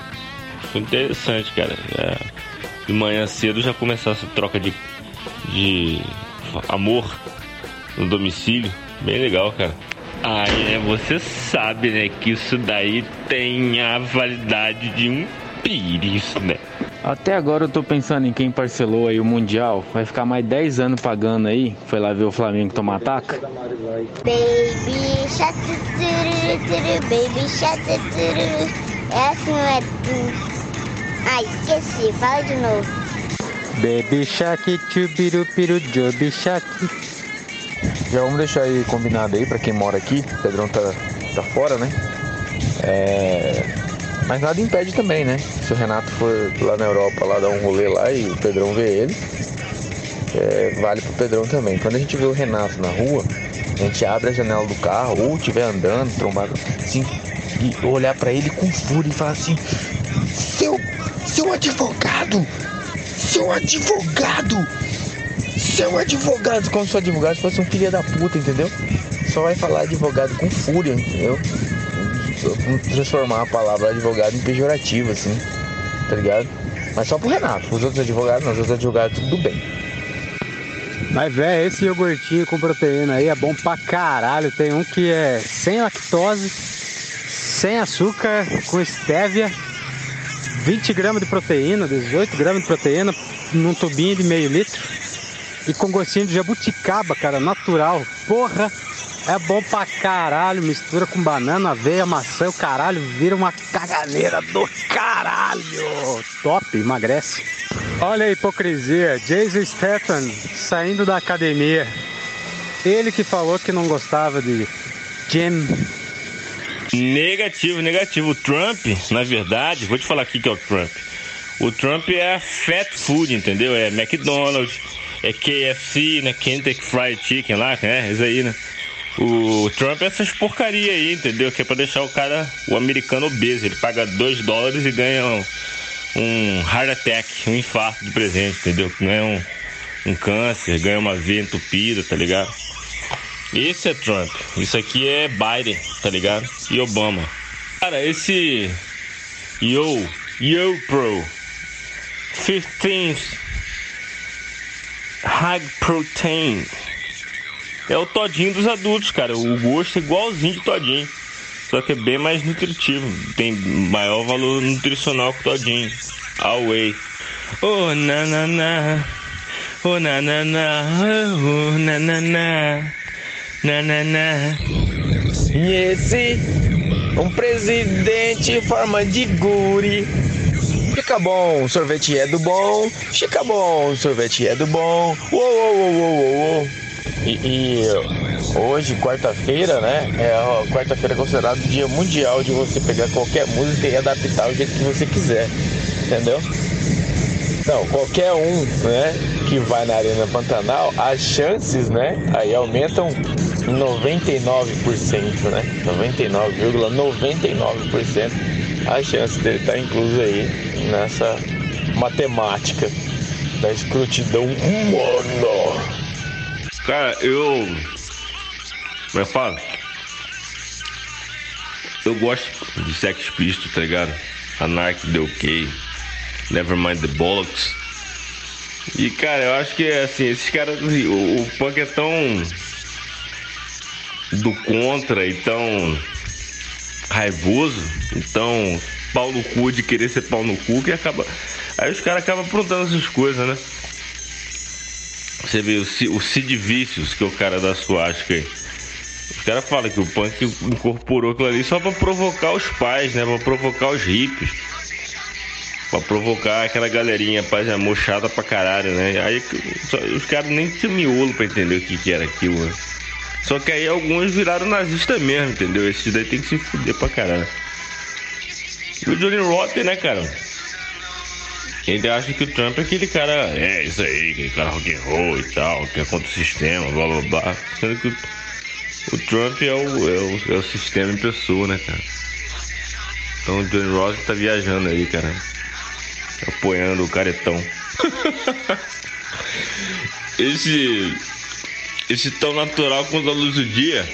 Foi interessante, cara. É, de manhã cedo já começou essa troca de, de amor no domicílio. Bem legal, cara. Aí, né, você sabe, né, que isso daí tem a validade de um pires, né? Até agora eu tô pensando em quem parcelou aí o Mundial. Vai ficar mais 10 anos pagando aí. Foi lá ver o Flamengo tomar ataque. Baby shark turu, turu, baby turu. Essa não é tu. Ai, esqueci, fala de novo. Baby Shark, chubirupiru, jobi Shark. Já vamos deixar aí combinado aí pra quem mora aqui. O Pedrão tá, tá fora, né? É... Mas nada impede também, né? Se o Renato for lá na Europa lá dar um rolê lá e o Pedrão vê ele, é, vale pro Pedrão também. Quando a gente vê o Renato na rua, a gente abre a janela do carro ou estiver andando, trombado, assim, e olhar pra ele com fúria e falar assim: Seu, seu advogado! Seu advogado! Seu advogado! Como se o advogado fosse um filho da puta, entendeu? Só vai falar advogado com fúria, entendeu? Transformar a palavra advogado em pejorativo, assim, tá ligado? Mas só pro Renato, os outros advogados não, os outros advogados tudo bem. Mas, velho, esse iogurtinho com proteína aí é bom pra caralho. Tem um que é sem lactose, sem açúcar, com estévia, 20 gramas de proteína, 18 gramas de proteína, num tubinho de meio litro. E com gostinho de jabuticaba, cara, natural. Porra, é bom pra caralho. Mistura com banana, aveia, maçã, o caralho, vira uma caganeira do caralho. Top, emagrece. Olha a hipocrisia. Jason Statham saindo da academia. Ele que falou que não gostava de gym. Negativo, negativo. O Trump, na verdade, vou te falar aqui que é o Trump. O Trump é fat food, entendeu? É McDonald's, é KFC, né? Kentucky Fried Chicken lá, né? Isso aí, né? O Trump é essas porcaria aí, entendeu? Que é pra deixar o cara, o americano obeso. Ele paga 2 dólares e ganha um, um heart attack, um infarto de presente, entendeu? Ganha um, um câncer, ganha uma veia entupida, tá ligado? Esse é Trump. Isso aqui é Biden, tá ligado? E Obama. Cara, esse Yo, Yo Pro 15 High Protein é o todinho dos adultos, cara. O gosto é igualzinho de todinho. Só que é bem mais nutritivo. Tem maior valor nutricional que o todinho. Oh, na na. Oh, na na na. Oh, na na na. Na na. E esse, um presidente em forma de guri. Fica bom, sorvete é do bom. Fica bom, sorvete é do bom. Uou, uou, uou, uou, uou. E, e hoje, quarta-feira, né? É quarta-feira é considerado o dia mundial de você pegar qualquer música e adaptar o jeito que você quiser. Entendeu? Então, qualquer um, né, que vai na Arena Pantanal, as chances, né, aí aumentam em 99%, né? 99,99% a chance dele estar incluso aí nessa matemática da escrutidão humana. Cara, eu. Como é que fala? Eu gosto de Sex Pistols, tá ligado? Anarch The OK, Nevermind the Bollocks. E cara, eu acho que assim, esses caras. assim, O, o punk é tão. do contra e tão. raivoso, então pau no cu de querer ser pau no cu que acaba. Aí os caras acabam aprontando essas coisas, né? Você vê o, Sid Vicious, que é o cara da suástica aí. Os caras falam que o punk incorporou aquilo ali só pra provocar os pais, né? Pra provocar os hippies. Pra provocar aquela galerinha paz amor chata pra caralho, né? Aí só- os caras nem tinham miolo pra entender o que, que era aquilo, né? Só que aí alguns viraram nazistas mesmo, entendeu? Esses daí tem que se fuder pra caralho. E o Johnny Rotten, né, cara? Ele acha que o Trump é aquele cara, é isso aí, aquele cara rock and roll e tal, que é contra o sistema, blá blá blá. Sendo que o, o Trump é o, é, o, é o sistema em pessoa, né, cara? Então o Johnny Rotten tá viajando aí, cara. Apoiando o caretão. (laughs) esse. Esse tão natural quanto a luz do dia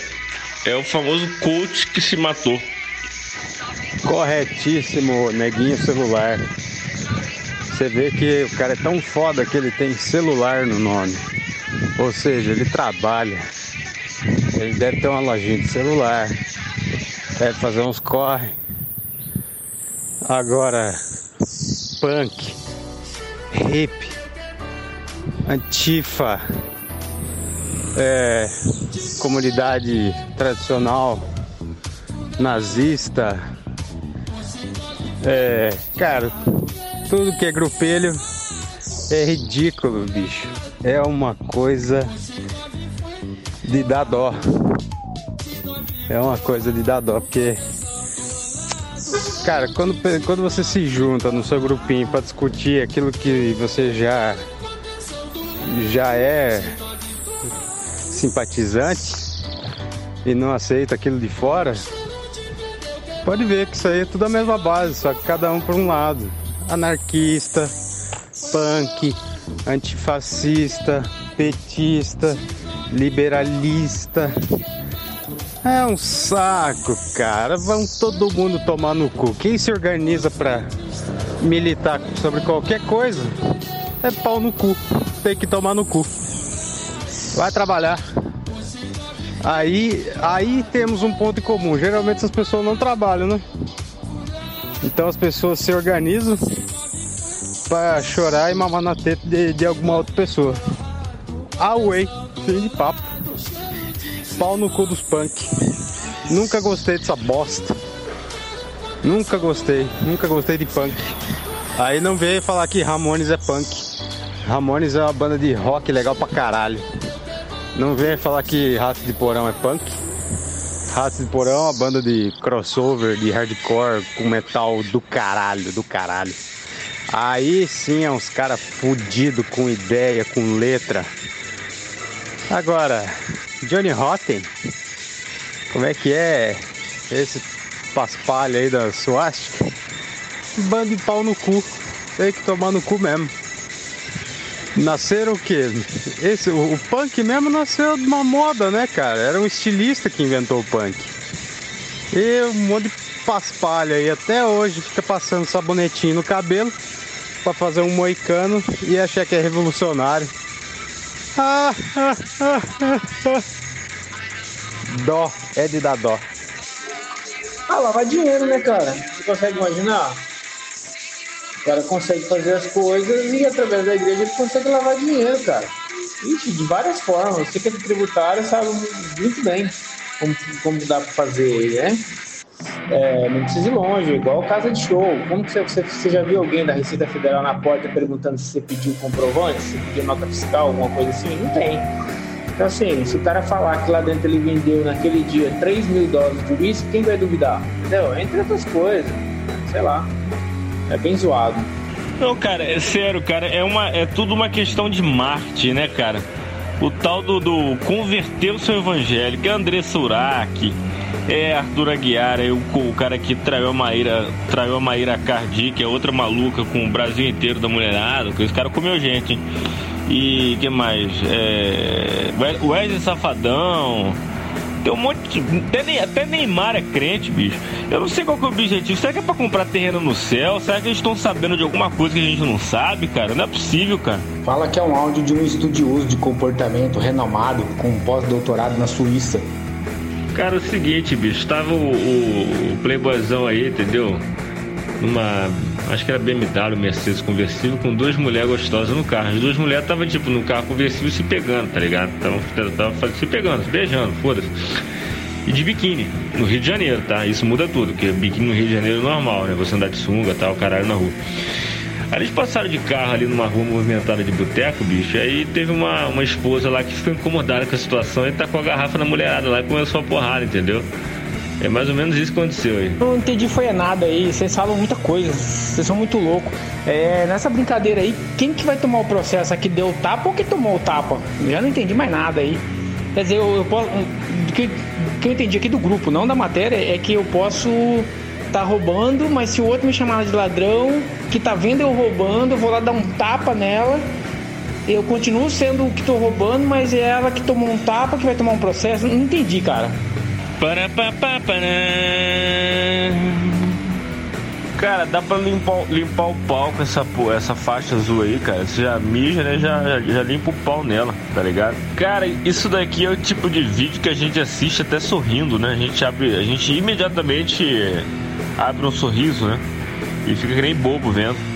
é o famoso coach que se matou. Corretíssimo, neguinho celular. Você vê que o cara é tão foda que ele tem celular no nome. Ou seja, ele trabalha. Ele deve ter uma lojinha de celular. Deve fazer uns corre. Agora, punk, hip, antifa, é, comunidade tradicional, nazista, é, cara, tudo que é grupelho é ridículo, bicho. É uma coisa de dar dó. É uma coisa de dar dó, porque. Cara, quando, quando você se junta no seu grupinho pra discutir aquilo que você já. já é simpatizante e não aceita aquilo de fora, pode ver que isso aí é tudo a mesma base, só que cada um por um lado. Anarquista, punk, antifascista, petista, liberalista. É um saco, cara. Vão todo mundo tomar no cu. Quem se organiza pra militar sobre qualquer coisa é pau no cu. Tem que tomar no cu. Vai trabalhar. Aí, aí temos um ponto em comum. Geralmente essas pessoas não trabalham, né? Então as pessoas se organizam pra chorar e mamar na teta de, de alguma outra pessoa. Away, fim de papo. Pau no cu dos punk. Nunca gostei dessa bosta. Nunca gostei, nunca gostei de punk. Aí não veio falar que Ramones é punk. Ramones é uma banda de rock legal pra caralho. Não venha falar que Rato de Porão é punk. Rato de Porão é uma banda de crossover, de hardcore, com metal do caralho, do caralho. Aí sim é uns caras fudidos com ideia, com letra. Agora, Johnny Rotten, como é que é esse paspalho aí da suástica? Bando de pau no cu. Tem que tomar no cu mesmo. Nasceram o quê? Esse, o, o punk mesmo nasceu de uma moda, né, cara? Era um estilista que inventou o punk. E um monte de paspalho aí até hoje fica passando sabonetinho no cabelo pra fazer um moicano e achar que é revolucionário. Ah, ah, ah, ah, ah. Dó, é de dar dó. Ah, lavar dinheiro, né, cara? Você consegue imaginar? O cara consegue fazer as coisas e através da igreja ele consegue lavar dinheiro, cara. Ixi, de várias formas. Você que é tributário sabe muito bem como, como dá pra fazer, né? É, não precisa ir longe, igual casa de show. Como que você, você, já viu alguém da Receita Federal na porta perguntando se você pediu comprovante, se pediu nota fiscal, alguma coisa assim? Não tem. Então, assim, se o cara falar que lá dentro ele vendeu naquele dia 3 mil dólares de uísque, quem vai duvidar? Entendeu? Entre outras coisas. Sei lá. É bem zoado. Não, cara, é sério, cara, é, uma, é tudo uma questão de marketing, né, cara? O tal do, do converter o seu evangélico, é André Surak, é Arthur Aguiar, é o, o cara que traiu a Maíra, traiu a Maíra Cardi, que é outra maluca com o Brasil inteiro da mulherada, que esse cara comeu gente, hein? E que mais? É, Wesley Safadão. Tem um monte de. Até, até Neymar é crente, bicho. Eu não sei qual que é o objetivo. Será que é pra comprar terreno no céu? Será que eles estão sabendo de alguma coisa que a gente não sabe, cara? Não é possível, cara. Fala que é um áudio de um estudioso de comportamento renomado com pós-doutorado na Suíça. Cara, é o seguinte, bicho, tava o, o, o playboyzão aí, entendeu? Numa. Acho que era BMW, Mercedes conversível, com duas mulheres gostosas no carro. As duas mulheres estavam, tipo, no carro conversível se pegando, tá ligado? Estavam tava se pegando, se beijando, foda-se. e de biquíni, no Rio de Janeiro, tá? Isso muda tudo, porque biquíni no Rio de Janeiro é normal, né? Você andar de sunga tal, caralho na rua. Aí eles passaram de carro ali numa rua movimentada de boteco, bicho. Aí teve uma, uma esposa lá que ficou incomodada com a situação e tá com a garrafa na mulherada lá e começou a porrada, entendeu? É mais ou menos isso que aconteceu aí. Não entendi foi nada aí, vocês falam muita coisa, vocês são muito loucos. É, nessa brincadeira aí, quem que vai tomar o processo aqui deu o tapa ou que tomou o tapa? Já não entendi mais nada aí. Quer dizer, eu, eu posso. O que, que eu entendi aqui do grupo, não da matéria, é que eu posso tá roubando, mas se o outro me chamar de ladrão, que tá vendo eu roubando, eu vou lá dar um tapa nela. Eu continuo sendo o que tô roubando, mas é ela que tomou um tapa que vai tomar um processo. Não entendi, cara. Cara, dá pra limpar, limpar o pau com essa, essa faixa azul aí, cara. Você já mija, né? Já, já, já limpa o pau nela, tá ligado? Cara, isso daqui é o tipo de vídeo que a gente assiste até sorrindo, né? A gente abre, a gente imediatamente abre um sorriso, né? E fica que nem bobo vendo.